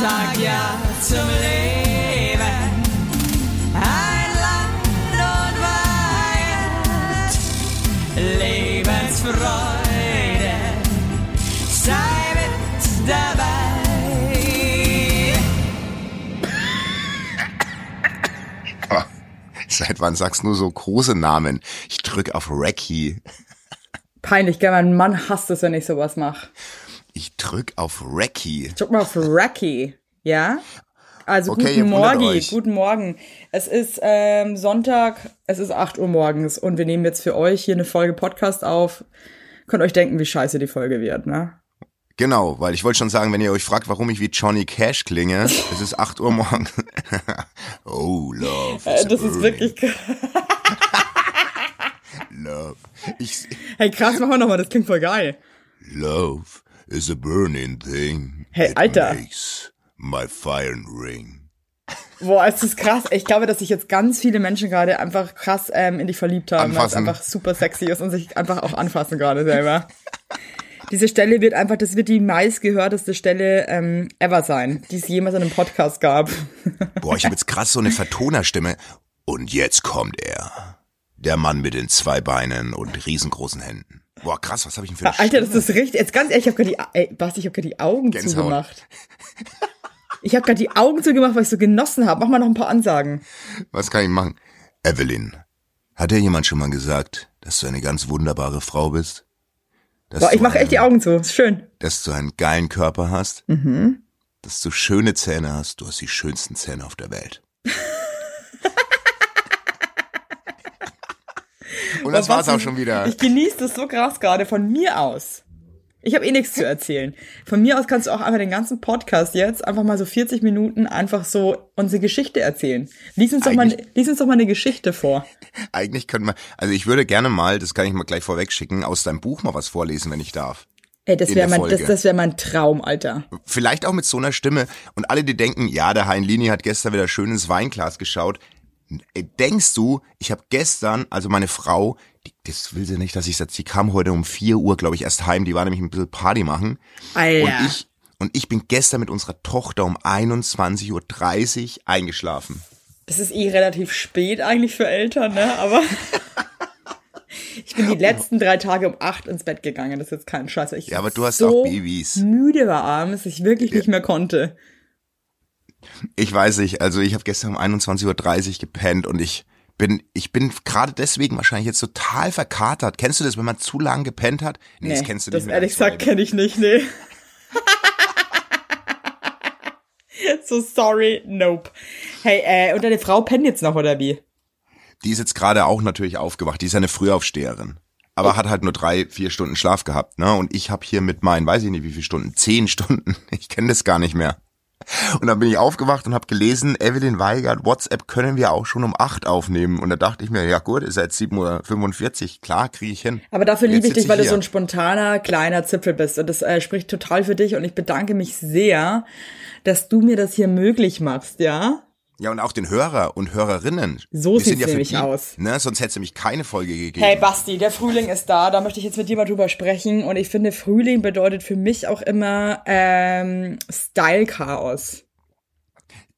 sag ja zum Leben. Ein Land und Weihend, Lebensfreude, sei mit dabei. Seit wann sagst du nur so große Namen? Ich drück auf Recce. Peinlich, gell? Mein Mann hasst es, wenn ich sowas mache. Ich drück auf Recce. Drück mal auf Racky, ja? Also Okay, guten Morgen, guten Morgen. Es ist ähm, Sonntag, es ist 8 Uhr morgens und wir nehmen jetzt für euch hier eine Folge Podcast auf. Könnt euch denken, wie scheiße die Folge wird, ne? Genau, weil ich wollte schon sagen, wenn ihr euch fragt, warum ich wie Johnny Cash klinge, es ist 8 Uhr morgens. oh, love. Äh, das ist wirklich krass. Love. Ich, Hey, krass, machen wir nochmal, das klingt voll geil. love is a burning thing. Hey, It Alter. Makes my fire ring. Boah, es ist krass. Ich glaube, dass sich jetzt ganz viele Menschen gerade einfach krass ähm, in dich verliebt haben, weil es einfach super sexy ist und sich einfach auch anfassen gerade selber. Diese Stelle wird einfach, das wird die meistgehörteste Stelle ähm, ever sein, die es jemals in einem Podcast gab. Boah, ich habe jetzt krass so eine Vertonerstimme. Und jetzt kommt er. Der Mann mit den zwei Beinen und riesengroßen Händen. Boah, krass, was habe ich denn für eine Alter, das ist richtig. Jetzt ganz ehrlich, ich habe gerade die, ey, Basti, ich habe gerade die Augen Gänsehaut. zugemacht. Ich habe gerade die Augen zugemacht, weil ich so genossen habe. Mach mal noch ein paar Ansagen. Was kann ich machen? Evelyn, hat dir jemand schon mal gesagt, dass du eine ganz wunderbare Frau bist? Boah, ich mache echt die Augen zu. Ist schön. Dass du einen geilen Körper hast? Mhm. Dass du schöne Zähne hast? Du hast die schönsten Zähne auf der Welt. Und das war's auch schon wieder. Ich genieße das so krass gerade von mir aus. Ich habe eh nichts zu erzählen. Von mir aus kannst du auch einfach den ganzen Podcast jetzt einfach mal so 40 Minuten einfach so unsere Geschichte erzählen. Lies uns doch mal, lies uns doch mal eine Geschichte vor. Eigentlich könnte man, also ich würde gerne mal, das kann ich mal gleich vorweg schicken, aus deinem Buch mal was vorlesen, wenn ich darf. Ey, das wäre mein, das, das wäre mein Traum, Alter. Vielleicht auch mit so einer Stimme. Und alle, die denken, ja, der Hein Lini hat gestern wieder schön ins Weinglas geschaut. Denkst du, ich habe gestern, also meine Frau, die, das will sie nicht, dass ich sage, sie kam heute um 4 Uhr, glaube ich, erst heim, die war nämlich ein bisschen Party machen. Alter. Und ich, und ich bin gestern mit unserer Tochter um 21.30 Uhr eingeschlafen. Das ist eh relativ spät eigentlich für Eltern, ne? Aber ich bin die letzten drei Tage um acht ins Bett gegangen. Das ist jetzt kein Scheiß. Ich Ja, aber du hast so auch Babys. müde war abends, dass ich wirklich nicht mehr konnte. Ich weiß nicht, also ich habe gestern um 21.30 Uhr gepennt und ich bin, ich bin gerade deswegen wahrscheinlich jetzt total verkatert. Kennst du das, wenn man zu lang gepennt hat? Nee, das kennst du nicht. Das ehrlich gesagt kenne ich nicht, nee. so sorry, nope. Hey, äh, und deine Frau pennt jetzt noch, oder wie? Die ist jetzt gerade auch natürlich aufgewacht. Die ist ja eine Frühaufsteherin. Aber hat halt nur drei, vier Stunden Schlaf gehabt, ne? Und ich habe hier mit meinen, weiß ich nicht wie viele Stunden, zehn Stunden. Ich kenne das gar nicht mehr. Und dann bin ich aufgewacht und habe gelesen, Evelyn Weigert, WhatsApp können wir auch schon um acht aufnehmen. Und da dachte ich mir, ja gut, ist jetzt 7.45 Uhr, klar, kriege ich hin. Aber dafür liebe ich dich, weil du hier. so ein spontaner, kleiner Zipfel bist. Und das äh, spricht total für dich. Und ich bedanke mich sehr, dass du mir das hier möglich machst, ja? Ja, und auch den Hörer und Hörerinnen. So sind ja für nämlich die, aus. Ne, sonst hätte es nämlich keine Folge gegeben. Hey Basti, der Frühling ist da, da möchte ich jetzt mit dir mal drüber sprechen. Und ich finde, Frühling bedeutet für mich auch immer ähm, Style-Chaos.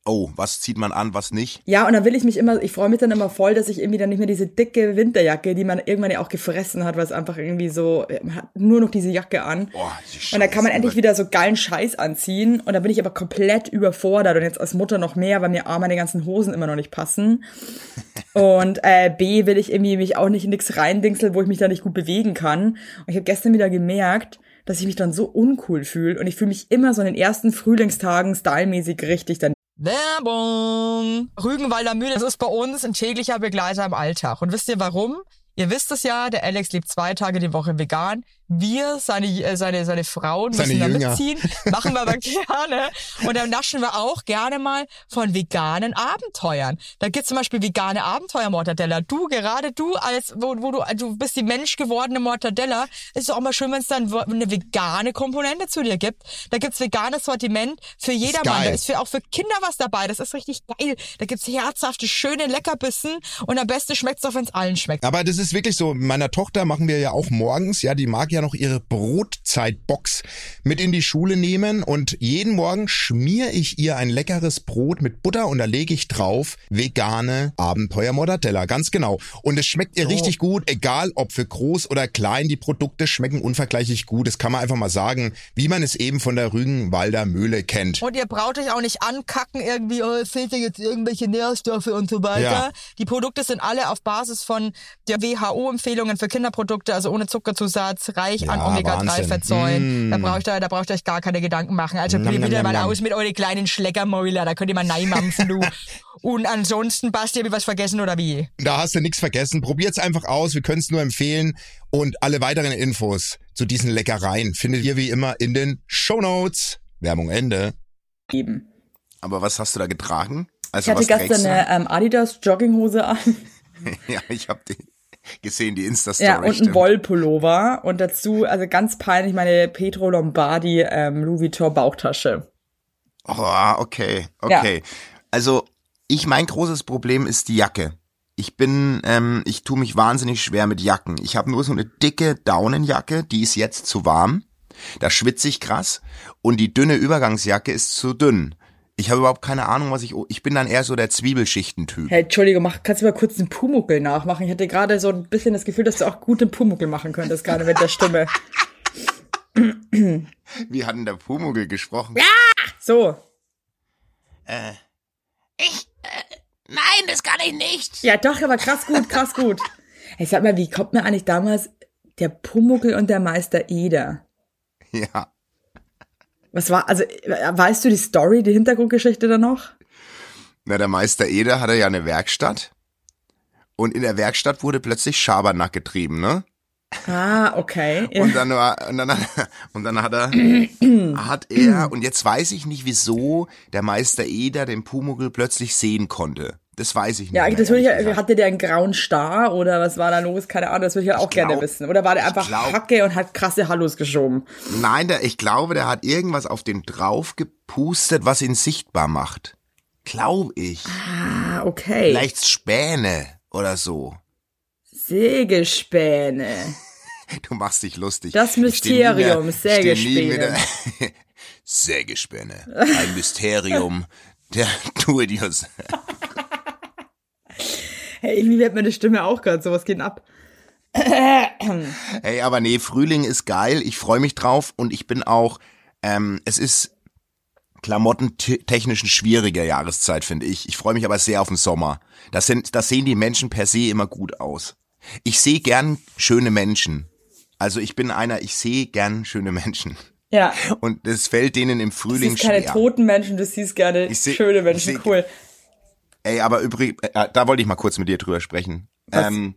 Oh, was zieht man an, was nicht? Ja, und dann will ich mich immer, ich freue mich dann immer voll, dass ich irgendwie dann nicht mehr diese dicke Winterjacke, die man irgendwann ja auch gefressen hat, weil es einfach irgendwie so, man hat nur noch diese Jacke an. Boah, die und dann kann man endlich wieder so geilen Scheiß anziehen. Und dann bin ich aber komplett überfordert und jetzt als Mutter noch mehr, weil mir A, meine ganzen Hosen immer noch nicht passen. Und äh, B, will ich irgendwie mich auch nicht in nichts reindingseln, wo ich mich da nicht gut bewegen kann. Und ich habe gestern wieder gemerkt, dass ich mich dann so uncool fühle. Und ich fühle mich immer so in den ersten Frühlingstagen stylmäßig richtig dann Werbung! Rügenwalder Mühle, das ist bei uns ein täglicher Begleiter im Alltag. Und wisst ihr warum? Ihr wisst es ja, der Alex lebt zwei Tage die Woche vegan. Wir, seine, äh, seine, seine Frauen Seine müssen da Jünger. mitziehen. Machen wir aber gerne. Und dann naschen wir auch gerne mal von veganen Abenteuern. Da gibt's zum Beispiel vegane Abenteuer-Mortadella. Du, gerade du, als wo, wo du, du bist die menschgewordene Mortadella, ist auch mal schön, wenn es dann eine vegane Komponente zu dir gibt. Da gibt's veganes Sortiment für jedermann. Da ist für, auch für Kinder was dabei. Das ist richtig geil. Da gibt's herzhafte, schöne Leckerbissen. Und am besten schmeckt's auch, wenn's allen schmeckt. Aber das ist wirklich so. Meiner Tochter machen wir ja auch morgens. Ja, die mag ja ja noch ihre Brotzeitbox mit in die Schule nehmen und jeden Morgen schmier ich ihr ein leckeres Brot mit Butter und da lege ich drauf vegane Abenteuer Mortadella, ganz genau. Und es schmeckt ihr richtig gut, egal ob für groß oder klein, die Produkte schmecken unvergleichlich gut. Das kann man einfach mal sagen, wie man es eben von der Rügenwalder Mühle kennt. Und ihr braucht euch auch nicht ankacken, irgendwie, oh, es fehlt jetzt irgendwelche Nährstoffe und so weiter. Ja. Die Produkte sind alle auf Basis von der WHO-Empfehlungen für Kinderprodukte, also ohne Zuckerzusatz, reich an Ja, Omega-3-Fettsäuren. Wahnsinn. Da braucht ihr, da braucht ihr euch gar keine Gedanken machen. Also probiert wieder mal nam. aus mit euren kleinen Schleckermäuler, da könnt ihr mal neimampfen, du. Und ansonsten, Basti, hab ich was vergessen oder wie? Da hast du nichts vergessen. Probiert's einfach aus. Wir können es nur empfehlen. Und alle weiteren Infos zu diesen Leckereien findet ihr wie immer in den Shownotes. Werbung Ende. geben. Aber was hast du da getragen? Also Ich hatte gestern eine ähm, Adidas Jogginghose an. Ja, ich habe die gesehen, die Insta-Story. Ja, und ein. Wollpullover. Und dazu, also ganz peinlich, meine Petro Lombardi ähm, Louis Vuitton Bauchtasche. Oh, okay, okay. Also ich, mein großes Problem ist die Jacke. Ich bin, ähm, ich tue mich wahnsinnig schwer mit Jacken. Ich habe nur so eine dicke Daunenjacke, die ist jetzt zu warm. Da schwitze ich krass. Und die dünne Übergangsjacke ist zu dünn. Ich habe überhaupt keine Ahnung, was ich. Ich bin dann eher so der Zwiebelschichtentyp. Hey, Entschuldigung, mach, kannst du mal kurz den Pumuckel nachmachen? Ich hatte gerade so ein bisschen das Gefühl, dass du auch gut den Pumuckel machen könntest, gerade mit der Stimme. Wie hat denn der Pumuckl gesprochen? So. Ich, äh, nein, das kann ich nicht. Ja, doch, aber krass gut, krass gut. Hey, sag mal, wie kommt mir eigentlich damals der Pumuckel und der Meister Eder? Ja. Was war, also, äh, weißt du die Story, die Hintergrundgeschichte da noch? Na, der Meister Eder hatte ja eine Werkstatt. Und in der Werkstatt wurde plötzlich Schabernack getrieben, ne? Ah, okay. Und dann war, und dann, hat- und dann hat er, hat er, und jetzt weiß ich nicht, wieso der Meister Eder den Pumuckl plötzlich sehen konnte. Das weiß ich nicht. Ja, das würde ich, gesagt. hatte der einen grauen Star oder was war da los? Keine Ahnung, das würde ich ja auch glaub- gerne wissen. Oder war der ich einfach glaub- Hacke und hat krasse Hallos geschoben? Nein, der, ich glaube, der hat irgendwas auf den drauf gepustet, was ihn sichtbar macht. Glaube ich. Ah, okay. Vielleicht Späne oder so. Sägespäne. Du machst dich lustig. Das Ich Mysterium, ich Sägespäne. Sägespäne. Ein Mysterium der Do-it-yourself. Hey, irgendwie wird meine Stimme auch gerade so, was geht ab? Hey, aber nee, Frühling ist geil. Ich freue mich drauf und ich bin auch, ähm, es ist klamottentechnisch eine schwierige Jahreszeit, finde ich. Ich freue mich aber sehr auf den Sommer. Das sind, das sehen die Menschen per se immer gut aus. Ich sehe gern schöne Menschen. Also ich bin einer, ich sehe gern schöne Menschen. Ja. Und es fällt denen im Du Frühling siehst keine schwer. toten Menschen, du siehst gerne seh- schöne Menschen. seh- cool. Ey, aber übrigens, äh, da wollte ich mal kurz mit dir drüber sprechen. Was? Ähm,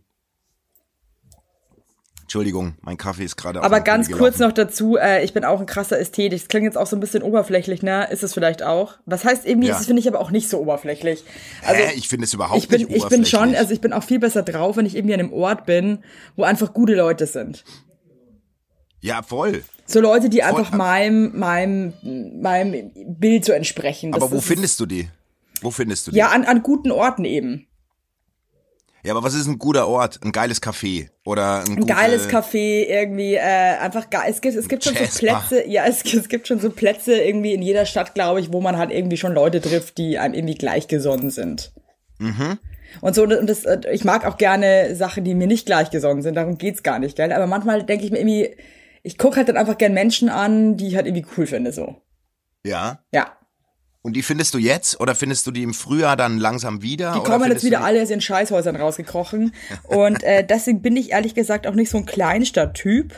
Entschuldigung, mein Kaffee ist gerade Aber ganz kurz gelaufen. noch dazu, äh, ich bin auch ein krasser Ästhet. Das klingt jetzt auch so ein bisschen oberflächlich, ne? Ist es vielleicht auch. Was heißt irgendwie, Ja. ist es finde ich aber auch nicht so oberflächlich. Also, Hä? Ich finde es überhaupt ich bin, nicht ich bin schon, oberflächlich. also ich bin auch viel besser drauf, wenn ich irgendwie an einem Ort bin, wo einfach gute Leute sind. Ja, voll. So Leute, die Voll. einfach meinem, meinem, meinem Bild so entsprechen. Das Aber wo findest du die? Wo findest du die? Ja, an, an guten Orten eben. Ja, aber was ist ein guter Ort? Ein geiles Café oder ein, Ein gute, geiles Café, irgendwie, äh, einfach geil. Es gibt, es gibt schon so. Plätze, ja, es, es gibt schon so Plätze irgendwie in jeder Stadt, glaube ich, wo man halt irgendwie schon Leute trifft, die einem irgendwie gleichgesonnen sind. Mhm. Und so, und das, äh, ich mag auch gerne Sachen, die mir nicht gleichgesonnen sind, darum geht's gar nicht, gell? Aber manchmal denke ich mir irgendwie, ich gucke halt dann einfach gern Menschen an, die ich halt irgendwie cool finde, so. Ja. Ja. Und die findest du jetzt oder findest du die im Frühjahr dann langsam wieder? Die kommen jetzt wieder alle aus ihren Scheißhäusern rausgekrochen. Und äh, deswegen bin ich ehrlich gesagt auch nicht so ein Kleinstadttyp.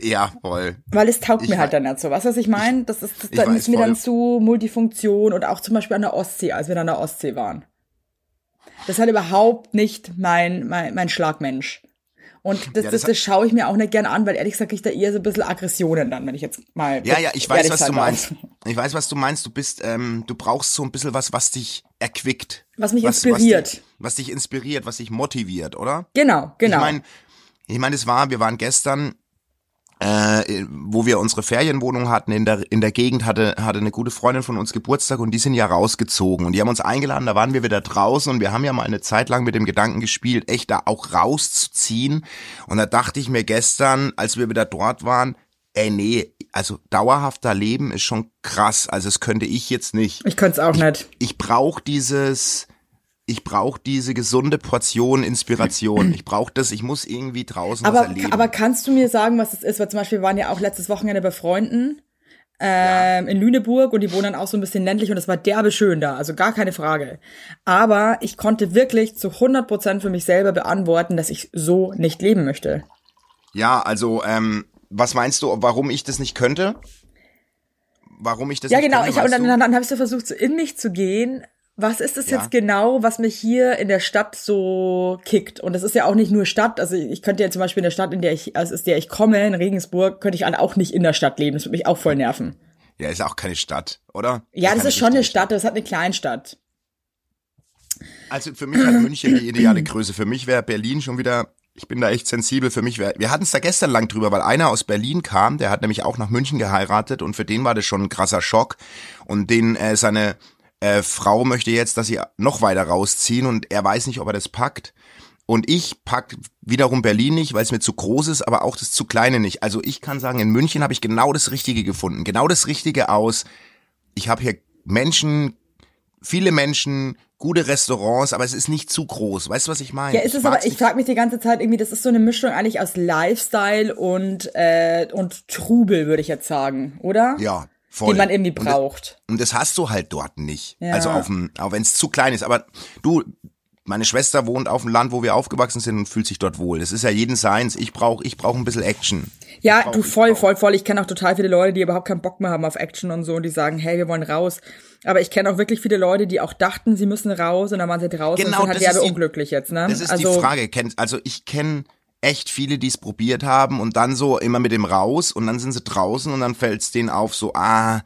Ja, voll. Weil es taugt Ich mir halt dann nicht so. Weißt du, was ich meine? Das ist, das, dann weiß ist mir voll. dann zu Multifunktion und auch zum Beispiel an der Ostsee, als wir dann an der Ostsee waren. Das ist halt überhaupt nicht mein, mein, mein Schlagmensch. Und das, Ja, das, das das, schaue ich mir auch nicht gerne an, weil ehrlich gesagt ich da eher so ein bisschen Aggressionen dann, wenn ich jetzt mal. Ja, ja, ich weiß, was du darf. meinst. Ich weiß, was du meinst. Du bist, ähm, du brauchst so ein bisschen was, was dich erquickt. Was mich Was inspiriert. dich, was dich inspiriert, was dich motiviert, oder? Genau, genau. Ich meine, ich meine, es war, wir waren gestern äh, wo wir unsere Ferienwohnung hatten in der in der Gegend hatte hatte eine gute Freundin von uns Geburtstag und die sind ja rausgezogen und die haben uns eingeladen, da waren wir wieder draußen und wir haben ja mal eine Zeit lang mit dem Gedanken gespielt, echt da auch rauszuziehen und da dachte ich mir gestern, als wir wieder dort waren, ey nee, also dauerhafter Leben ist schon krass, also das könnte ich jetzt nicht. Ich könnte es auch nicht. Ich brauche dieses ich brauche diese gesunde Portion Inspiration. Ich brauche das, ich muss irgendwie draußen Aber, was erleben. aber kannst du mir sagen, was es ist? Weil zum Beispiel wir waren ja auch letztes Wochenende bei Freunden ähm, in Lüneburg und die wohnen dann auch so ein bisschen ländlich und es war derbe schön da, also gar keine Frage. Aber ich konnte wirklich zu 100 Prozent für mich selber beantworten, dass ich so nicht leben möchte. ja, also ähm, was meinst du, warum ich das nicht könnte? Warum ich das Ja, nicht genau. könnte, Ich, und weißt dann, dann, dann habe ich so versucht, so in mich zu gehen. Was ist es Ja. jetzt genau, was mich hier in der Stadt so kickt? Und das ist ja auch nicht nur Stadt. Also ich könnte ja zum Beispiel in der Stadt, in der ich, also aus der ich komme, in Regensburg, könnte ich auch nicht in der Stadt leben. Das würde mich auch voll nerven. Ja, ist auch keine Stadt, oder? Ja, das keine ist schon eine Stadt, das hat eine Kleinstadt. Also für mich hat München die ideale Größe. Für mich wäre Berlin schon wieder, ich bin da echt sensibel. Für mich wäre, wir hatten es da gestern lang drüber, weil einer aus Berlin kam, der hat nämlich auch nach München geheiratet und für den war das schon ein krasser Schock. Und den äh, seine äh, Frau möchte jetzt, dass sie noch weiter rausziehen und er weiß nicht, ob er das packt. Und ich pack wiederum Berlin nicht, weil es mir zu groß ist, aber auch das zu kleine nicht. Also ich kann sagen, in München habe ich genau das Richtige gefunden. Genau das Richtige aus. Ich habe hier Menschen, viele Menschen, gute Restaurants, aber es ist nicht zu groß. Weißt du, was ich meine? Ja, ist es aber, ich frage mich die ganze Zeit irgendwie, das ist so eine Mischung eigentlich aus Lifestyle und, äh, und Trubel, würde ich jetzt sagen, oder? Ja, voll. Den man irgendwie Und das- braucht. Und das hast du halt dort nicht. Ja. Also auf dem, auch wenn es zu klein ist. Aber du, meine Schwester wohnt auf dem Land, wo wir aufgewachsen sind und fühlt sich dort wohl. Das ist ja jeden seins. Ich brauche ich brauch ein bisschen Action. Ja, brauch- du voll, voll, voll. Ich kenne auch total viele Leute, die überhaupt keinen Bock mehr haben auf Action und so und die sagen, hey, wir wollen raus. Aber ich kenne auch wirklich viele Leute, die auch dachten, sie müssen raus und dann waren sie draußen Genau, und sind halt die- unglücklich jetzt, ne? Das ist also, die Frage. Also ich kenne echt viele, die es probiert haben und dann so immer mit dem raus und dann sind sie draußen und dann fällt es denen auf so, ah,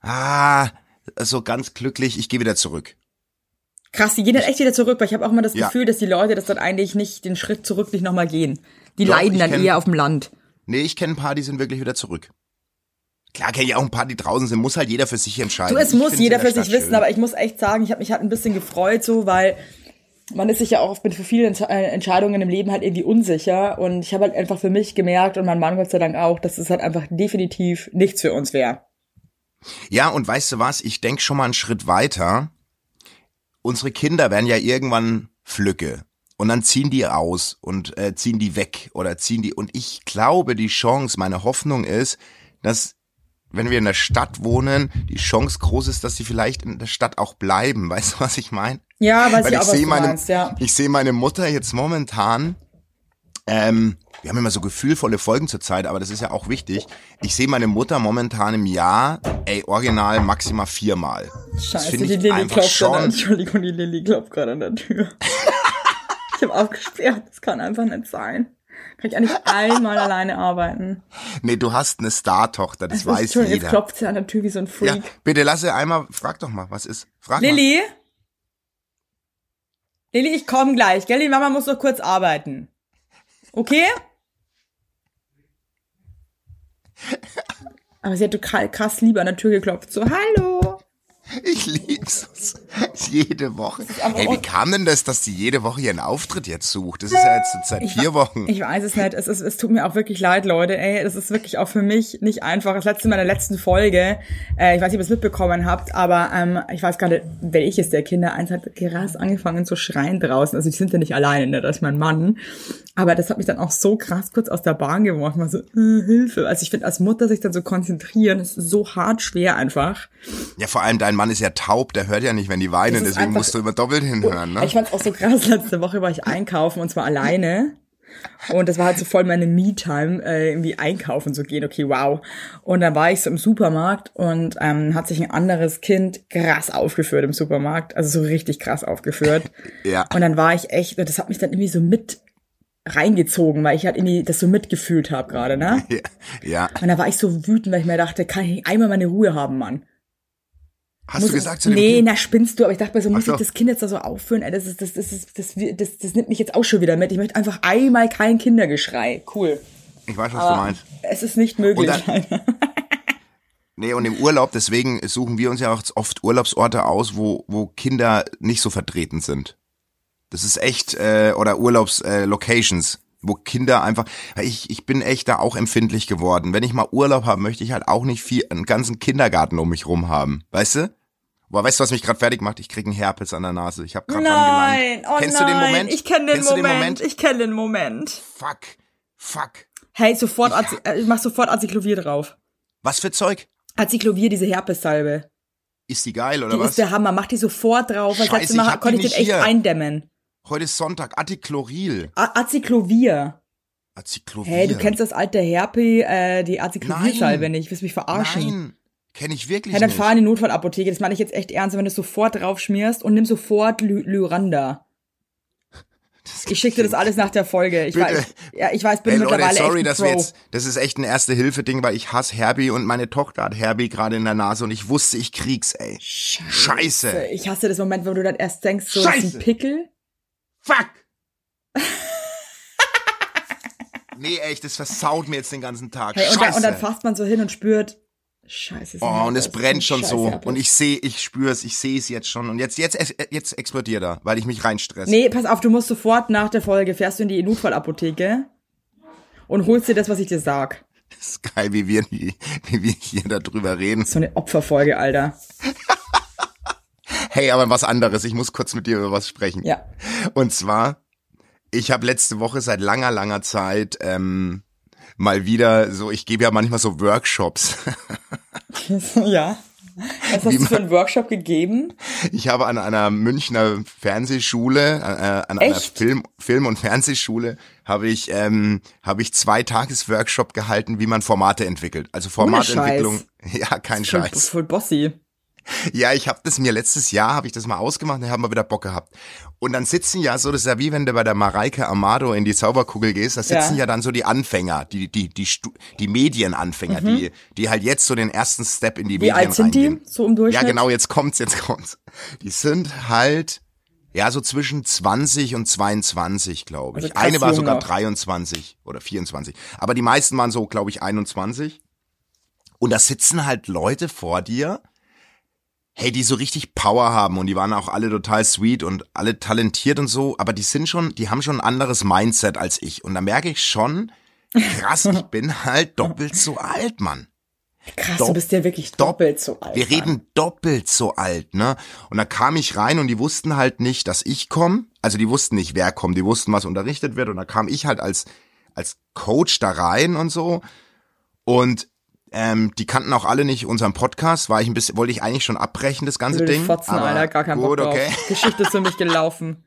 ah, so ganz glücklich, ich gehe wieder zurück. Krass, die gehen dann echt wieder zurück, weil ich habe auch immer das Ja. Gefühl, dass die Leute das dann eigentlich nicht, den Schritt zurück nicht nochmal gehen. Die Doch, leiden dann kenn- eher auf dem Land. Nee, ich kenne ein paar, die sind wirklich wieder zurück. Klar kenne ich auch ein paar, die draußen sind, muss halt jeder für sich entscheiden. Du, es Ich muss jeder für sich wissen, schön. aber ich muss echt sagen, ich habe mich halt ein bisschen gefreut, so, weil man ist sich ja auch oft mit für viele Ents- äh, Entscheidungen im Leben halt irgendwie unsicher und ich habe halt einfach für mich gemerkt und mein Mann Gott sei Dank auch, dass es halt einfach definitiv nichts für uns wäre. Ja, und weißt du was? Ich denk schon mal einen Schritt weiter. Unsere Kinder werden ja irgendwann Flücke. Und dann ziehen die aus und äh, ziehen die weg oder ziehen die. Und ich glaube, die Chance, meine Hoffnung ist, dass wenn wir in der Stadt wohnen, die Chance groß ist, dass sie vielleicht in der Stadt auch bleiben. Weißt du, was ich meine? Ja, weiß Weil ich auch, ich was sehe du meine, meinst, ja. ich sehe meine Mutter jetzt momentan. Ähm, wir haben immer so gefühlvolle Folgen zur Zeit, aber das ist ja auch wichtig. Ich sehe meine Mutter momentan im Jahr, ey, original maximal viermal. Scheiße, die ich Lilly klopft gerade. schon. Entschuldigung, die Lilly klopft gerade an der Tür. ich habe aufgesperrt, das kann einfach nicht sein. Kann ich eigentlich einmal alleine arbeiten? Nee, du hast eine Star-Tochter, das ist- weiß Entschuldigung, Jetzt jeder. klopft sie an der Tür wie so ein Ja, Freak. bitte lasse einmal, frag doch mal, was ist? Frag mal. Lilly? Lilly, ich komme gleich, gell? Die Mama muss noch kurz arbeiten. Okay? Aber sie hat krass lieber an der Tür geklopft. So, hallo. Ich lieb's. Jede Woche. Hey, wie kam denn das, dass die jede Woche ihren Auftritt jetzt sucht? Das ist ja jetzt seit Ich vier Wochen. Ich weiß es nicht. Es, ist, es tut mir auch wirklich leid, Leute. Ey, das ist wirklich auch für mich nicht einfach. Das letzte Mal in der letzten Folge, äh, ich weiß nicht, ob ihr es mitbekommen habt, aber ähm, ich weiß gerade, welches der Kinder, eins hat krass angefangen zu schreien draußen. Also die sind ja nicht alleine, ne? das ist mein Mann. Aber das hat mich dann auch so krass kurz aus der Bahn geworfen. War so, äh, Hilfe. Also ich finde, als Mutter sich dann so konzentrieren, ist so hart schwer einfach. Ja, vor allem dein Mann ist ja taub, der hört ja nicht, wenn die weinen, deswegen einfach- musst du immer doppelt hinhören, ne? Ich fand's auch so krass, letzte Woche war ich einkaufen und zwar alleine. Und das war halt so voll meine Me-Time, äh, irgendwie einkaufen zu gehen. Okay, wow. Und dann war ich so im Supermarkt und ähm, hat sich ein anderes Kind krass aufgeführt im Supermarkt. Also so richtig krass aufgeführt. Ja. Und dann war ich echt, das hat mich dann irgendwie so mit reingezogen, weil ich halt irgendwie das so mitgefühlt habe gerade, ne? Ja, ja. Und da war ich so wütend, weil ich mir dachte, kann ich einmal meine Ruhe haben, Mann. Hast Muss- du gesagt zu dem Nee, Kind? na spinnst du, aber ich dachte mir so, muss Ach ich das Kind jetzt da so aufführen? Ey, das ist, das, das, ist, das, das, das, das nimmt mich jetzt auch schon wieder mit. Ich möchte einfach einmal kein Kindergeschrei. Cool. Ich weiß, was du meinst. Es ist nicht möglich. Und leider. Nee, und im Urlaub, deswegen suchen wir uns ja auch oft Urlaubsorte aus, wo, wo Kinder nicht so vertreten sind. Das ist echt, äh, oder Urlaubslocations, äh, wo Kinder einfach, ich, ich bin echt da auch empfindlich geworden. Wenn ich mal Urlaub habe, möchte ich halt auch nicht viel, einen ganzen Kindergarten um mich rum haben. Weißt du? Boah, weißt du, was mich gerade fertig macht? Ich krieg einen Herpes an der Nase. Ich habe gerade Nein, oh Kennst nein, du den Moment? ich kenne den, den Moment? Ich kenne den Moment. Fuck, fuck. Hey, sofort, Azi äh, ich mach sofort Aziklovir drauf. Was für Zeug? Aziklovir, diese Herpessalbe. Ist die geil oder Die was? ist der Hammer. Mach die sofort drauf. Weil Scheiße, ich Mal hab konnte die ich den echt hier. eindämmen. Heute ist Sonntag, Atichloril. A Aziklovir. Acyclovir. Hey, du kennst das alte Herpe, äh, die Aziklovir-Salbe Nein. nicht. Willst mich verarschen? Nein, kenne ich wirklich Hey, dann nicht. fahr in die Notfallapotheke. Das meine ich jetzt echt ernst, wenn du es sofort drauf schmierst und nimm sofort Ly Lyranda. Ich schicke dir das alles nach der Folge. Ich Bitte. weiß, ja, ich weiß, bin Hey Leute, mittlerweile sorry, echt dass Pro. wir jetzt, das ist echt ein Erste-Hilfe-Ding, weil ich hasse Herbie und meine Tochter hat Herbie gerade in der Nase und ich wusste, ich krieg's, ey. Scheiße. Ich hasse das Moment, wo du dann erst denkst, so, ist Scheiße. ein Pickel. Fuck. nee, echt, das versaut mir jetzt den ganzen Tag. Hey, und, Scheiße. dann, und dann fasst man so hin und spürt, Scheiße. Oh, und es brennt schon scheiß so. Und ich sehe, ich spür's, ich sehe es jetzt schon. Und jetzt, jetzt, jetzt explodiert er, weil ich mich reinstresse. Nee, pass auf, du musst sofort nach der Folge, fährst du in die Notfallapotheke und holst dir das, was ich dir sag. Das ist geil, wie wir, wie, wie wir hier darüber reden. So eine Opferfolge, Alter. Hey, aber was anderes. Ich muss kurz mit dir über was sprechen. Ja. Und zwar, ich habe letzte Woche seit langer, langer Zeit ähm, mal wieder so, ich gebe ja manchmal so Workshops. ja. Was hast Wie du für einen Workshop gegeben? Ich habe an einer Münchner Fernsehschule, äh, an einer Echt? Film, Film- und Fernsehschule, habe ich, ähm, habe ich zwei Tagesworkshop gehalten, wie man Formate entwickelt. Also Formatentwicklung. Ja, kein Voll, Scheiß. voll bossy. Ja, ich habe das mir letztes Jahr, habe ich das mal ausgemacht, da haben wir wieder Bock gehabt. Und dann sitzen ja so, das ist ja wie wenn du bei der Mareike Amado in die Zauberkugel gehst, da sitzen ja, Ja. dann so die Anfänger, die die die die Medienanfänger, die die halt jetzt so den ersten Step in die Mhm. Wie Medien alt sind die? reingehen. So im Durchschnitt? Ja, genau, jetzt kommt's, jetzt kommt's. Die sind halt ja so zwischen 20 und 22, glaube ich. Also Eine war sogar noch. 23 oder 24, aber die meisten waren so, glaube ich, 21. Und da sitzen halt Leute vor dir, hey, die so richtig Power haben und die waren auch alle total sweet und alle talentiert und so, aber die sind schon, die haben schon ein anderes Mindset als ich. Und da merke ich schon, krass, ich bin halt doppelt so alt, Mann. Krass, Dopp- du bist ja wirklich doppelt so alt. Wir Mann. reden doppelt so alt, ne? Und da kam ich rein und die wussten halt nicht, dass ich komme. Also die wussten nicht, wer kommt, die wussten, was unterrichtet wird. Und da kam ich halt als, als Coach da rein und so. Und ähm, die kannten auch alle nicht unseren Podcast, war ich ein bisschen, wollte ich eigentlich schon abbrechen, das ganze Würde Ding. Fotzen, aber Alter, gar kein gut, Bock drauf. okay. Geschichte ist für mich gelaufen.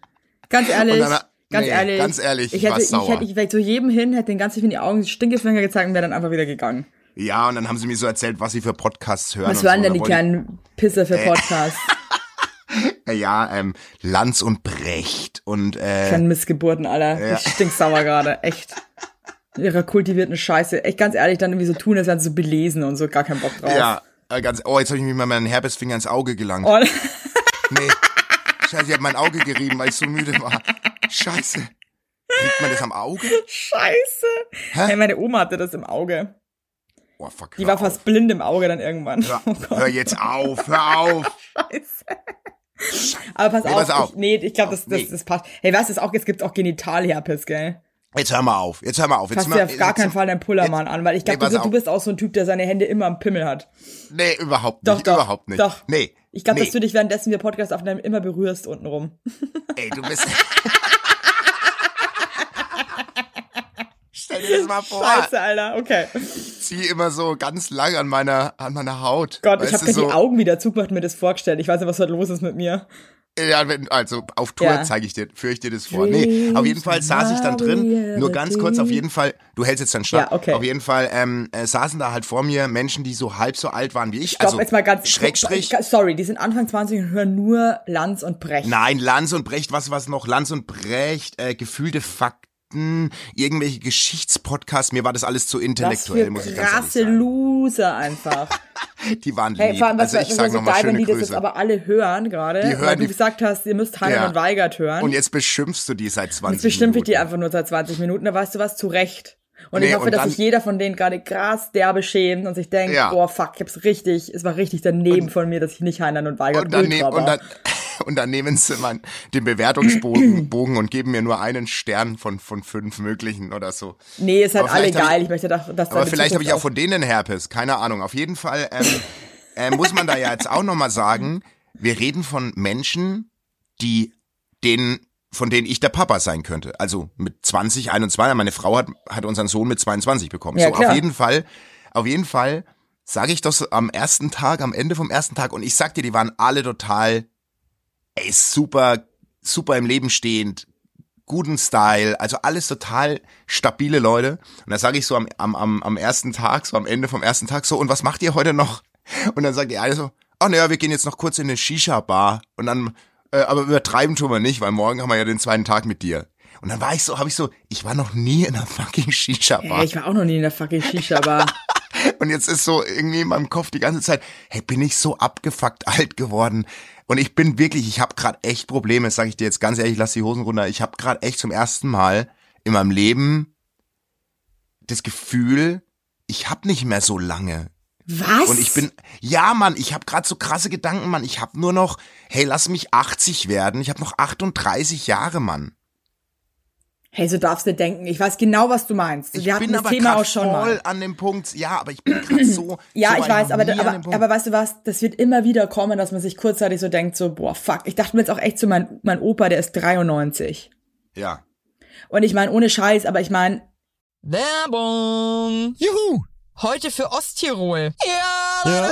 Ganz ehrlich, dann- ganz nee, ehrlich. ganz ehrlich, ich hätte, ich sauer. hätte, ich wäre zu jedem hin, hätte den ganz tief in die Augen Stinkefinger gezeigt und wäre dann einfach wieder gegangen. Ja, und dann haben sie mir so erzählt, was sie für Podcasts hören. Was waren so. denn die kleinen Pisser für Podcasts? ich- Ja, ähm, Lanz und Brecht und äh, Kleinen Missgeburten, Alter. Ja. Ich stinksauer gerade, echt. Ihrer kultivierten Scheiße. Echt ganz ehrlich, dann irgendwie so tun, als wären sie so belesen und so, gar keinen Bock drauf. ja, äh, ganz, oh, jetzt habe ich mir mal meinen Herpesfinger ins Auge gelangt. Oh, Nee. Scheiße, ich habe mein Auge gerieben, weil ich so müde war. Scheiße. Kriegt man das am Auge? Scheiße. Hey, meine Oma hatte das im Auge. Oh, fuck. Die war fast blind im Auge dann irgendwann. Hör, Oh hör jetzt auf, hör auf. Scheiße. Aber pass Nee, auf, pass auf. Ich, nee, ich glaube, das, das, das passt. Hey, weißt du, auch, es gibt auch Genitalherpes, gell? Jetzt hör mal auf. Jetzt hör mal auf. Jetzt Fass dir auf gar keinen Fall deinen Pullermann an, weil ich Nee, glaube, pass du, du bist auch so ein Typ, der seine Hände immer am Pimmel hat. Nee, überhaupt nicht. doch, überhaupt nicht. doch. Nee. Ich glaube, nee. dass du dich währenddessen wir Podcast aufnehmen immer berührst untenrum. Ey, du bist. Stell dir das mal vor. Scheiße, Alter, okay. Ich zieh immer so ganz lang an meiner, an meiner Haut. Gott, ich Weißt habe du, gerade so, die Augen wieder zugemacht und mir das vorgestellt. Ich weiß nicht, was heute los ist mit mir. Ja, also auf Tour Ja. zeige ich dir, führe ich dir das vor. Nee, auf jeden Fall saß ich dann drin, nur ganz kurz, auf jeden Fall, du hältst jetzt dann Schnapp. Ja, okay. Auf jeden Fall ähm, äh, saßen da halt vor mir Menschen, die so halb so alt waren wie ich. Stopp, also jetzt mal ganz Schrägstrich. Sorry, die sind Anfang 20 und hören nur Lanz und Brecht. Nein, Lanz und Brecht, was was noch? Lanz und Brecht, äh, gefühlte Fakten, irgendwelche Geschichtspodcasts, mir war das alles zu intellektuell, für muss ich ganz ehrlich krasse sagen. Loser einfach. Die waren lieb. Hey, vor allem, was, also ich sage so nochmal wenn schöne die das Grüße. jetzt aber alle hören gerade, Die hören weil du die- gesagt hast, ihr müsst Heim Ja. und Weigert hören. und jetzt beschimpfst du die seit 20 Jetzt bestimmt ich Minuten. die einfach nur seit 20 Minuten, da weißt du was, zu Recht. Und Nee, ich hoffe, und dass dann- sich jeder von denen gerade krass derbe schämt und sich denkt, Ja. boah, fuck, ich hab's richtig, es war richtig daneben von mir, dass ich nicht Heinlein und Weigert Und Ultra und, war. dann, und dann nehmen sie mal den Bewertungsbogen Bogen und geben mir nur einen Stern von, von fünf möglichen oder so. Nee, ist halt alle geil. ich- Ich, möchte, dass, dass Aber vielleicht habe ich auch von denen Herpes, keine Ahnung. Auf jeden Fall ähm, äh, muss man da ja jetzt auch nochmal sagen, wir reden von Menschen, die denen, von denen ich der Papa sein könnte. Also mit 20, 21, meine Frau hat, hat unseren Sohn mit 22 bekommen. Ja, so, klar. auf jeden Fall, auf jeden Fall sage ich das am ersten Tag, am Ende vom ersten Tag und ich sag dir, die waren alle total, ey, super, super im Leben stehend, guten Style, also alles total stabile Leute. Und da sage ich so am, am, am, ersten Tag, so am Ende vom ersten Tag so, und was macht ihr heute noch? Und dann sagt die eine so, ach naja, wir gehen jetzt noch kurz in eine Shisha-Bar und dann, äh, aber übertreiben tun wir nicht, weil morgen haben wir ja den zweiten Tag mit dir. Und dann war ich so, habe ich so, ich war noch nie in einer fucking Shisha-Bar. Hey, ich war auch noch nie in der fucking Shisha-Bar. Und jetzt ist so irgendwie in meinem Kopf die ganze Zeit, hey, bin ich so abgefuckt alt geworden. Und ich bin wirklich, ich habe gerade echt Probleme, das sage ich dir jetzt ganz ehrlich, lass die Hosen runter. Ich habe gerade echt zum ersten Mal in meinem Leben das Gefühl, ich habe nicht mehr so lange. Was? Und ich bin, ja, Mann, ich habe gerade so krasse Gedanken, Mann. Ich habe nur noch, hey, lass mich 80 werden. Ich habe noch 38 Jahre, Mann. Hey, so darfst du denken. Ich weiß genau, was du meinst. Ich Wir hatten bin das aber Thema auch schon voll mal. an dem Punkt, ja, aber ich bin gerade so. Ja, so ich weiß, aber, aber, aber weißt du was, das wird immer wieder kommen, dass man sich kurzzeitig so denkt, so, boah, fuck. Ich dachte mir jetzt auch echt so, mein, mein Opa, der ist 93. ja. Und ich meine, ohne Scheiß, aber ich meine, Werbung. Juhu! Heute für Osttirol. Ja. Ja.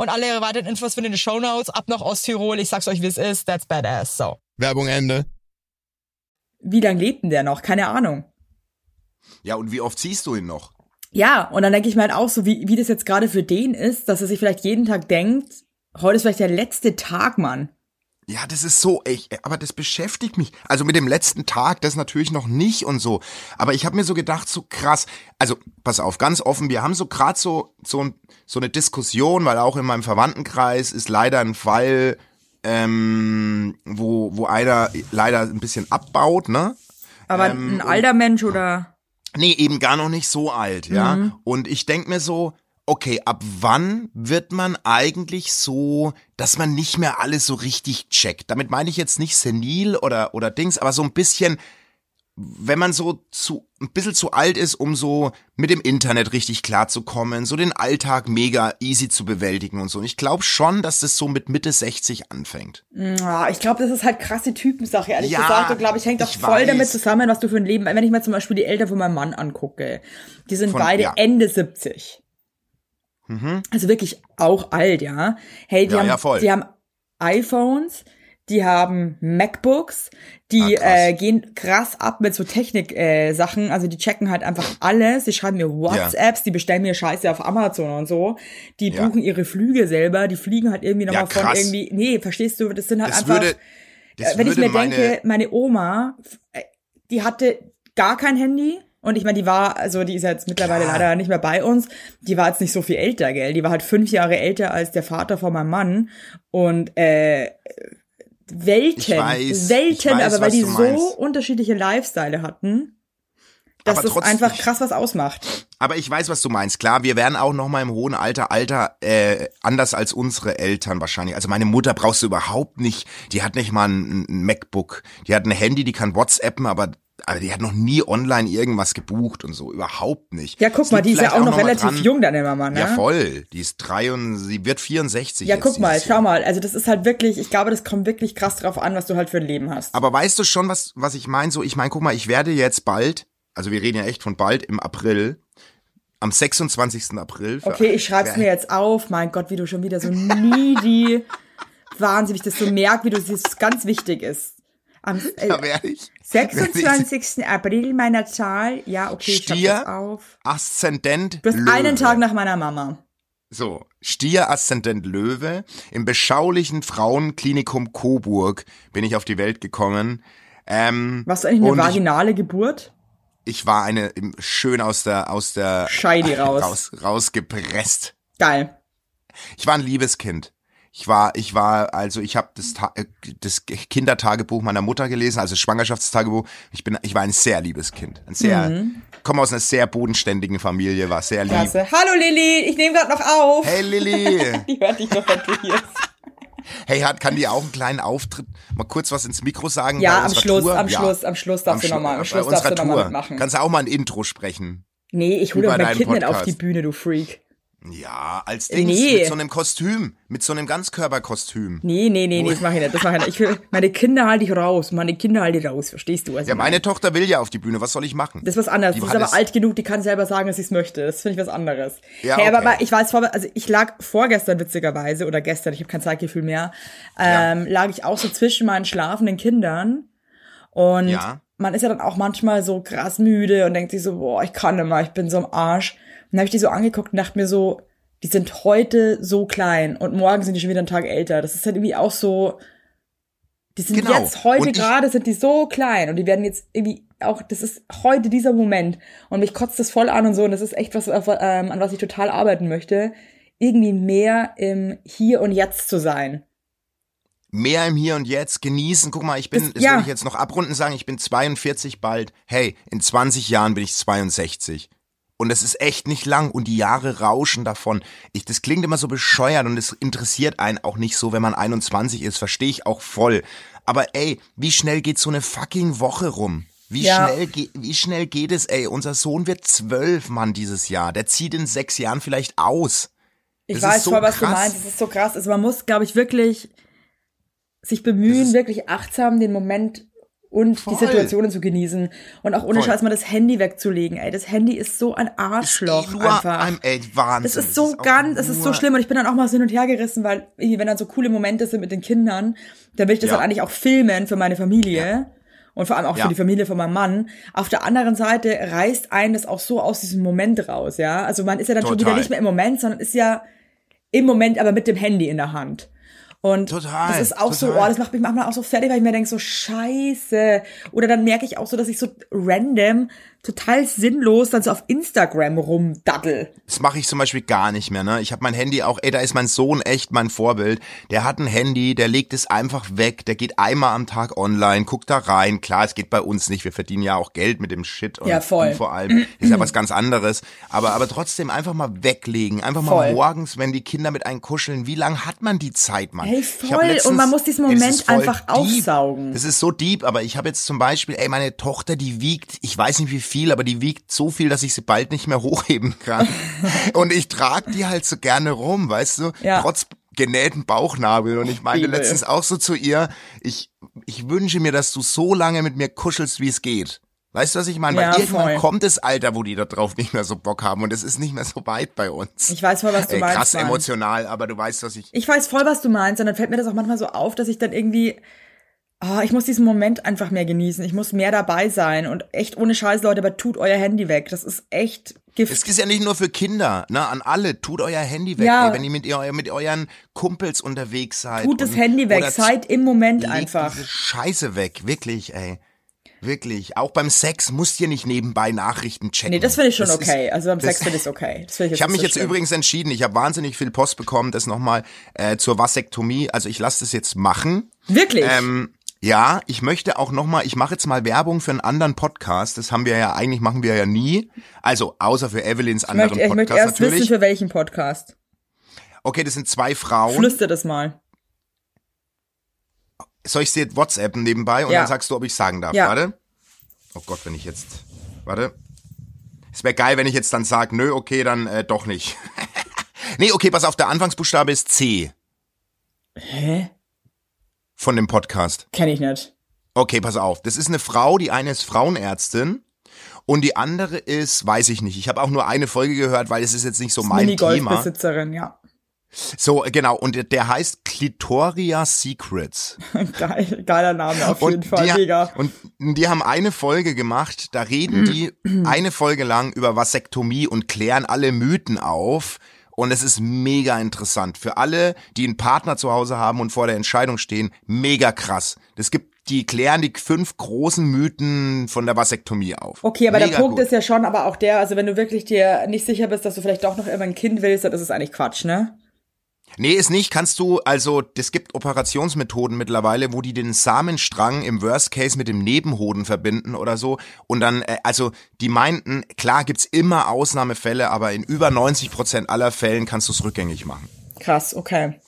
Und alle weiteren Infos findet ihr in den Shownotes. Ab nach Osttirol. Ich sag's euch, wie es ist. That's badass. So. Werbung Ende. wie lange lebt denn der noch? Keine Ahnung. Ja, und wie oft siehst du ihn noch? Ja, und dann denke ich mir halt auch so, wie, wie das jetzt gerade für den ist, dass er sich vielleicht jeden Tag denkt, heute ist vielleicht der letzte Tag, Mann. Ja, das ist so echt, aber das beschäftigt mich. Also mit dem letzten Tag, das natürlich noch nicht und so. Aber ich habe mir so gedacht, so krass. Also pass auf, ganz offen, wir haben so gerade so so, ein, so eine Diskussion, weil auch in meinem Verwandtenkreis ist leider ein Fall, ähm, wo wo einer leider ein bisschen abbaut, ne? Aber Ähm, ein alter Mensch oder. Nee, eben gar noch nicht so alt, ja. Und ich denk mir so, okay, ab wann wird man eigentlich so, dass man nicht mehr alles so richtig checkt? Damit meine ich jetzt nicht senil oder, oder Dings, aber so ein bisschen, wenn man so zu, ein bisschen zu alt ist, um so mit dem Internet richtig klarzukommen, so den Alltag mega easy zu bewältigen und so. Und ich glaube schon, dass das so mit Mitte 60 anfängt. Ja, ich glaube, das ist halt krasse Typensache, ehrlich Ja, gesagt. Und glaube ich, hängt auch ich voll weiß. damit zusammen, was du für ein Leben. Wenn ich mir zum Beispiel die Eltern von meinem Mann angucke, die sind Von- beide ja. Ende 70. Also wirklich auch alt, ja. Hey, die Ja, haben, ja, die haben iPhones, die haben MacBooks, die Ah, äh, gehen krass ab mit so Technik-Sachen, äh, also die checken halt einfach alles, die schreiben mir WhatsApps, die bestellen mir Scheiße auf Amazon und so, die Ja. buchen ihre Flüge selber, die fliegen halt irgendwie nochmal Ja, von irgendwie, nee, verstehst du, das sind halt Das einfach, würde, äh, wenn ich mir meine, denke, meine Oma, äh, die hatte gar kein Handy. Und ich meine, die war, also die ist jetzt mittlerweile Klar. leider nicht mehr bei uns. Die war jetzt nicht so viel älter, gell? Die war halt fünf Jahre älter als der Vater von meinem Mann. Und äh, Welten, weiß, Welten, weiß, aber weil die so meinst. unterschiedliche Lifestyle hatten, dass Aber das trotzdem- einfach krass was ausmacht. Aber ich weiß, was du meinst. Klar, wir werden auch noch mal im hohen Alter, Alter, äh, anders als unsere Eltern wahrscheinlich. Also meine Mutter brauchst du überhaupt nicht. Die hat nicht mal ein, ein MacBook. Die hat ein Handy, die kann WhatsAppen, aber, aber die hat noch nie online irgendwas gebucht und so. Überhaupt nicht. Ja, guck Es mal, die ist ja vielleicht auch noch mal relativ jung, deine Mama, ne? Ja, voll. Die ist drei und sie wird 64. Ja, guck mal, schau mal. Also das ist halt wirklich, ich glaube, das kommt wirklich krass drauf an, was du halt für ein Leben hast. Aber weißt du schon, was, was ich meine? So, ich meine, guck mal, ich werde jetzt bald, also wir reden ja echt von bald im April, am 26. April. Okay, ich schreib's mir jetzt auf. Mein Gott, wie du schon wieder so needy, wahnsinnig, das so merkt, wie du das ganz wichtig ist. Am äh, Da werde ich. 26. April meiner Zahl. Ja, okay, ich Stier. jetzt auf. Aszendent. Du hast Löwe. einen Tag nach meiner Mama. So, Stier Aszendent Löwe. Im beschaulichen Frauenklinikum Coburg bin ich auf die Welt gekommen. Ähm, Warst du eigentlich eine und ich, vaginale Geburt? ich war eine schön aus der aus der Scheidi raus. raus rausgepresst. Geil. Ich war ein Liebes Ich war, ich war, also ich habe das, Ta- äh, das Kindertagebuch meiner Mutter gelesen, also Schwangerschaftstagebuch. Ich bin, ich war ein sehr liebes Kind, ein sehr, komme aus einer sehr bodenständigen Familie, war sehr lieb. Mhm. Klasse. Hallo Lilly, ich nehme gerade noch auf. Hey Lilly, Die hört dich doch, wenn du hier hey, hat, kann die auch einen kleinen Auftritt, mal kurz was ins Mikro sagen? Ja, am Schluss, Tour? am Ja. Schluss, am Schluss darfst du Schlu- nochmal, am bei Schluss darfst du nochmal mitmachen. Kannst du auch mal ein Intro sprechen? Nee, ich hole mein Kind nicht auf die Bühne, du Freak. Ja, als Dings, Nee. mit so einem Kostüm, mit so einem Ganzkörperkostüm. Nee, nee, nee, nee, das mache ich nicht, das mache ich nicht. Ich meine Kinder halte ich raus, meine Kinder halte ich raus, verstehst du? Also Ja, meine Tochter will ja auf die Bühne, was soll ich machen? Das ist was anderes. Die Die ist aber alt genug, die kann selber sagen, dass sie es möchte. Das finde ich was anderes. Ja, hey, aber, okay. aber ich weiß vor, also ich lag vorgestern witzigerweise oder gestern, ich habe kein Zeitgefühl mehr, ähm, lag ich auch so zwischen meinen schlafenden Kindern und Ja. man ist ja dann auch manchmal so krass müde und denkt sich so, boah, ich kann mehr, ich bin so am Arsch. Dann habe ich die so angeguckt und dachte mir so, die sind heute so klein und morgen sind die schon wieder einen Tag älter. Das ist halt irgendwie auch so, die sind Genau. jetzt heute gerade sind die so klein und die werden jetzt irgendwie auch, das ist heute dieser Moment und mich kotzt das voll an und so und das ist echt was, ähm, an was ich total arbeiten möchte, irgendwie mehr im Hier und Jetzt zu sein. mehr im Hier und Jetzt genießen. Guck mal, ich bin, Das- das ja. will ich jetzt noch abrunden sagen, ich bin 42 bald. Hey, in 20 Jahren bin ich 62. Und es ist echt nicht lang und die Jahre rauschen davon. Ich, das klingt immer so bescheuert und es interessiert einen auch nicht so, wenn man 21 ist, verstehe ich auch voll. Aber ey, wie schnell geht so eine fucking Woche rum? Wie Ja. schnell geht, wie schnell geht es, ey? Unser Sohn wird zwölf, Mann, dieses Jahr. Der zieht in sechs Jahren vielleicht aus. Ich Das weiß so voll, was du krass. meinst. Es ist so krass. Also man muss, glaube ich, wirklich sich bemühen, Das wirklich achtsam den Moment und Voll. die Situationen zu genießen. Und auch ohne Voll. Scheiß mal das Handy wegzulegen. Ey, das Handy ist so ein Arschloch Nur einfach. Ein, ey, Wahnsinn. Das ist so auch ganz, es ist so schlimm und ich bin dann auch mal so hin und her gerissen, weil wenn dann so coole Momente sind mit den Kindern, dann will ich das Ja. halt eigentlich auch filmen für meine Familie und vor allem auch Ja. für die Familie von meinem Mann. Auf der anderen Seite reißt einen das auch so aus diesem Moment raus, ja. Also man ist ja dann schon wieder Total. nicht mehr im Moment, sondern ist ja im Moment, aber mit dem Handy in der Hand. Und Total, das ist auch so, total. oh, das macht mich manchmal auch so fertig, weil ich mir denke, so scheiße. Oder dann merke ich auch so, dass ich so random, total sinnlos dann so auf Instagram rumdaddel. Das mache ich zum Beispiel gar nicht mehr. Ne? Ich habe mein Handy auch, ey, da ist mein Sohn echt mein Vorbild. Der hat ein Handy, der legt es einfach weg, der geht einmal am Tag online, guckt da rein. Klar, es geht bei uns nicht, wir verdienen ja auch Geld mit dem Shit und Ja, voll. du vor allem ist ja was ganz anderes. Aber aber trotzdem einfach mal weglegen, einfach mal Voll. morgens, wenn die Kinder mit einem kuscheln. Wie lang hat man die Zeit, Mann? Hey, hab voll. Und man muss diesen ey, Moment voll einfach deep. aufsaugen. Das ist so deep, aber ich habe jetzt zum Beispiel, ey, meine Tochter, die wiegt, ich weiß nicht wie viel, aber die wiegt so viel, dass ich sie bald nicht mehr hochheben kann. und ich trage die halt so gerne rum, weißt du? Ja. Trotz genähten Bauchnabel. Und ich meinte Liebe. letztens auch so zu ihr, ich, ich wünsche mir, dass du so lange mit mir kuschelst, wie es geht. Weißt du, was ich meine? Ja, Weil irgendwann voll. kommt das Alter, wo die da drauf nicht mehr so Bock haben und es ist nicht mehr so weit bei uns. Ich weiß voll, was du Ey, meinst. krass Mann. emotional, aber du weißt, was ich. Ich weiß voll, was du meinst, und dann fällt mir das auch manchmal so auf, dass ich dann irgendwie, ah, ich muss diesen Moment einfach mehr genießen. Ich muss mehr dabei sein und echt ohne Scheiß, Leute, aber tut euer Handy weg. Das ist echt Gift. Es ist ja nicht nur für Kinder, ne? An alle. Tut euer Handy weg, Ja. ey, wenn ihr mit, ihr mit euren Kumpels unterwegs seid. Tut das und- Handy weg. Seid im Moment einfach. Scheiße weg, wirklich, ey. Wirklich. Auch beim Sex musst ihr nicht nebenbei Nachrichten checken. Nee, das finde ich schon Das okay. Ist, also beim Sex finde ich es okay. Das finde ich Ich habe mich so jetzt schlimm. übrigens entschieden, ich habe wahnsinnig viel Post bekommen, das nochmal äh, zur Vasektomie. Also ich lasse das jetzt machen. Wirklich? Ähm, ja, ich möchte auch nochmal, ich mache jetzt mal Werbung für einen anderen Podcast. Das haben wir ja eigentlich, machen wir ja nie. Also außer für Evelyns ich anderen möchte, ich möchte Podcast erst natürlich. wissen, für welchen Podcast. okay, das sind zwei Frauen. Flüster das mal. Soll ich dir WhatsApp nebenbei und Ja. dann sagst du, ob ich sagen darf. Ja. Warte. Oh Gott, wenn ich jetzt. Warte. Es wäre geil, wenn ich jetzt dann sage, nö, okay, dann äh, doch nicht. nee, okay, pass auf, der Anfangsbuchstabe ist C Hä? Von dem Podcast. Kenn ich nicht. Okay, pass auf. Das ist eine Frau, die eine ist Frauenärztin und die andere ist, weiß ich nicht. Ich habe auch nur eine Folge gehört, weil es ist jetzt nicht so mein Thema. Minigolfbesitzerin, ja. So, genau. Und der- der heißt Clitoria Secrets. Geil, geiler Name auf jeden Und Fall, die, mega. und die haben eine Folge gemacht, da reden die eine Folge lang über Vasektomie und klären alle Mythen auf. Und es ist mega interessant. Für alle, die einen Partner zu Hause haben und vor der Entscheidung stehen, mega krass. Das gibt, die klären die fünf großen Mythen von der Vasektomie auf. Okay, aber mega der Punkt gut. ist ja schon aber auch der, also wenn du wirklich dir nicht sicher bist, dass du vielleicht doch noch immer ein Kind willst, dann ist es eigentlich Quatsch, ne? Nee, ist nicht. Kannst du, also, es gibt Operationsmethoden mittlerweile, wo die den Samenstrang im Worst Case mit dem Nebenhoden verbinden oder so. Und dann, äh, also, die meinten, klar gibt's immer Ausnahmefälle, aber in über 90 Prozent aller Fällen kannst du es rückgängig machen. Krass, okay.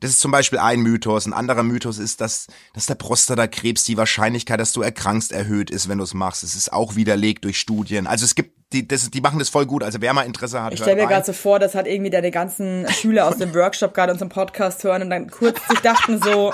Das ist zum Beispiel ein Mythos. Ein anderer Mythos ist, dass, dass der Prostatakrebs die Wahrscheinlichkeit, dass du erkrankst, erhöht ist, wenn du es machst. Es ist auch widerlegt durch Studien. Also es gibt, die, das, die machen das voll gut. Also wer mal Interesse hat, Ich stelle mir gerade so vor, dass halt irgendwie deine ganzen Schüler aus dem Workshop gerade unseren Podcast hören und dann kurz sich dachten so,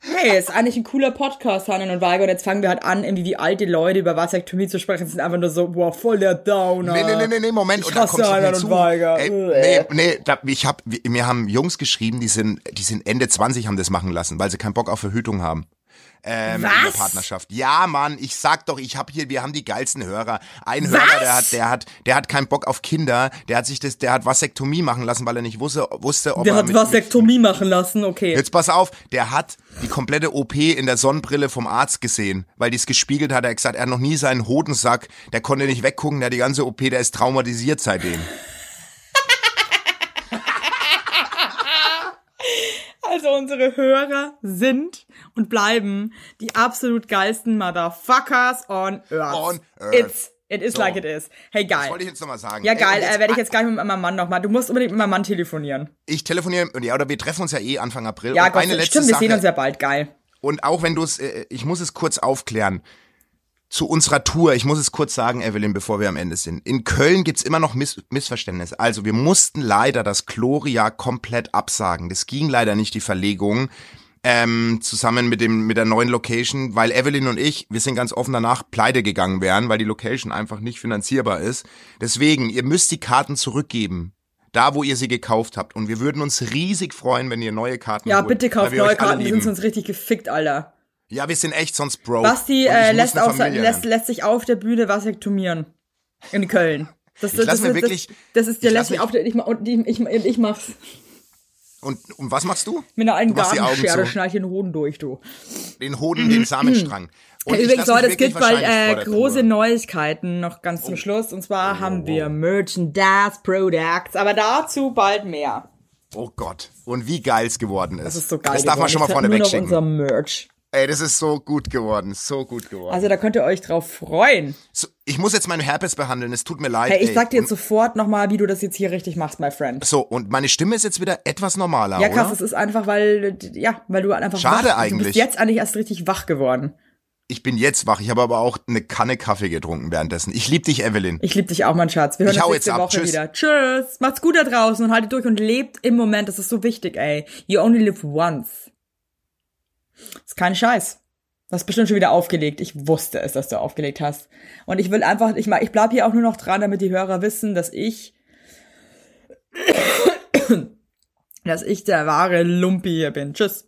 hey, ist eigentlich ein cooler Podcast, Hannen und Weiger, und jetzt fangen wir halt an, irgendwie wie alte Leute über Vasektomie zu sprechen, sind einfach nur so, boah, voll der Downer. Nee, nee, nee, nee, nee, Moment. Ich und hasse Hannen und Weiger. Ey, nee, nee, da, ich hab, wir- mir haben Jungs geschrieben, die sind, die sind Ende 20, haben das machen lassen, weil sie keinen Bock auf Verhütung haben. Ähm, In der Was? Partnerschaft. Ja, Mann, ich sag doch, ich hab hier, wir haben die geilsten Hörer. Ein Hörer, der hat, der hat, der hat keinen Bock auf Kinder, der hat sich das, der hat Vasektomie machen lassen, weil er nicht wusste, wusste, ob Der er hat mit, Vasektomie machen lassen, okay. Jetzt pass auf, der hat die komplette OP in der Sonnenbrille vom Arzt gesehen, weil die es gespiegelt hat. Er hat gesagt, er hat noch nie seinen Hodensack, der konnte nicht weggucken, der hat die ganze OP, der ist traumatisiert seitdem. Also unsere Hörer sind und bleiben die absolut geilsten Motherfuckers on Earth. On Earth. It's, it is So. like it is. Hey, Das geil. wollte ich jetzt nochmal sagen. Ja, geil, äh, werde ich jetzt gleich mit meinem Mann nochmal. Du musst unbedingt mit meinem Mann telefonieren. Ich telefoniere, ja, oder wir treffen uns ja eh Anfang April. Ja, und Gott, eine letzte stimmt, wir Sache, sehen uns ja bald. Geil. Und auch wenn du es, äh, ich muss es kurz aufklären. Zu unserer Tour, ich muss es kurz sagen, Evelyn, bevor wir am Ende sind. In Köln gibt's immer noch Miss Missverständnisse. Also wir mussten leider das Gloria komplett absagen. Das ging leider nicht, die Verlegung. Ähm, zusammen mit dem mit der neuen Location, weil Evelyn und ich, wir sind ganz offen danach pleite gegangen wären, weil die Location einfach nicht finanzierbar ist. Deswegen, ihr müsst die Karten zurückgeben. Da, wo ihr sie gekauft habt. Und wir würden uns riesig freuen, wenn ihr neue Karten Ja, holt, bitte kauft neue Karten, die sind sonst richtig gefickt, Alter. Ja, wir sind echt sonst broke. Basti äh, lässt, auf, lässt, lässt sich auf der Bühne vasektomieren. In Köln. Das, Ich lass das, mir das, wirklich- das, das ist der mich- auf der, ich, ich, ich, ich mach's Und, und was machst du? mit einer alten Gartenschere, zu. schneid ich den Hoden durch, du. Den Hoden, den Samenstrang. Und Übrigens, Leute, es gibt bald äh, große. Oh. Neuigkeiten noch ganz zum Schluss. Und zwar haben wir Merchandise Products, aber dazu bald mehr. Oh Gott. Und wie geil's geworden ist. Das ist so geil. Das darf man schon mal vorne wegschicken. unser Merch. Ey, das ist so gut geworden. So gut geworden. Also da könnt ihr euch drauf freuen. so, ich muss jetzt meinen Herpes behandeln. Es tut mir leid. Hey, ich ey. sag dir jetzt sofort nochmal, wie du das jetzt hier richtig machst, my friend. So, und meine Stimme ist jetzt wieder etwas normaler, Ja, krass, oder? es ist einfach, weil, ja, weil du einfach Schade wach, Du eigentlich. bist jetzt eigentlich erst richtig wach geworden. Ich bin jetzt wach. Ich habe aber auch eine Kanne Kaffee getrunken währenddessen. Ich lieb dich, Evelyn. Ich lieb dich auch, mein Schatz. Wir hören Ich uns nächste. Woche Tschüss. wieder. Tschüss. Macht's gut da draußen und haltet durch und lebt im Moment. Das ist so wichtig, ey. You only live once. Ist kein Scheiß. Du hast bestimmt schon wieder aufgelegt. Ich wusste es, dass du aufgelegt hast. Und ich will einfach, ich, ich bleib hier auch nur noch dran, damit die Hörer wissen, dass ich, dass ich der wahre Lumpi hier bin. Tschüss.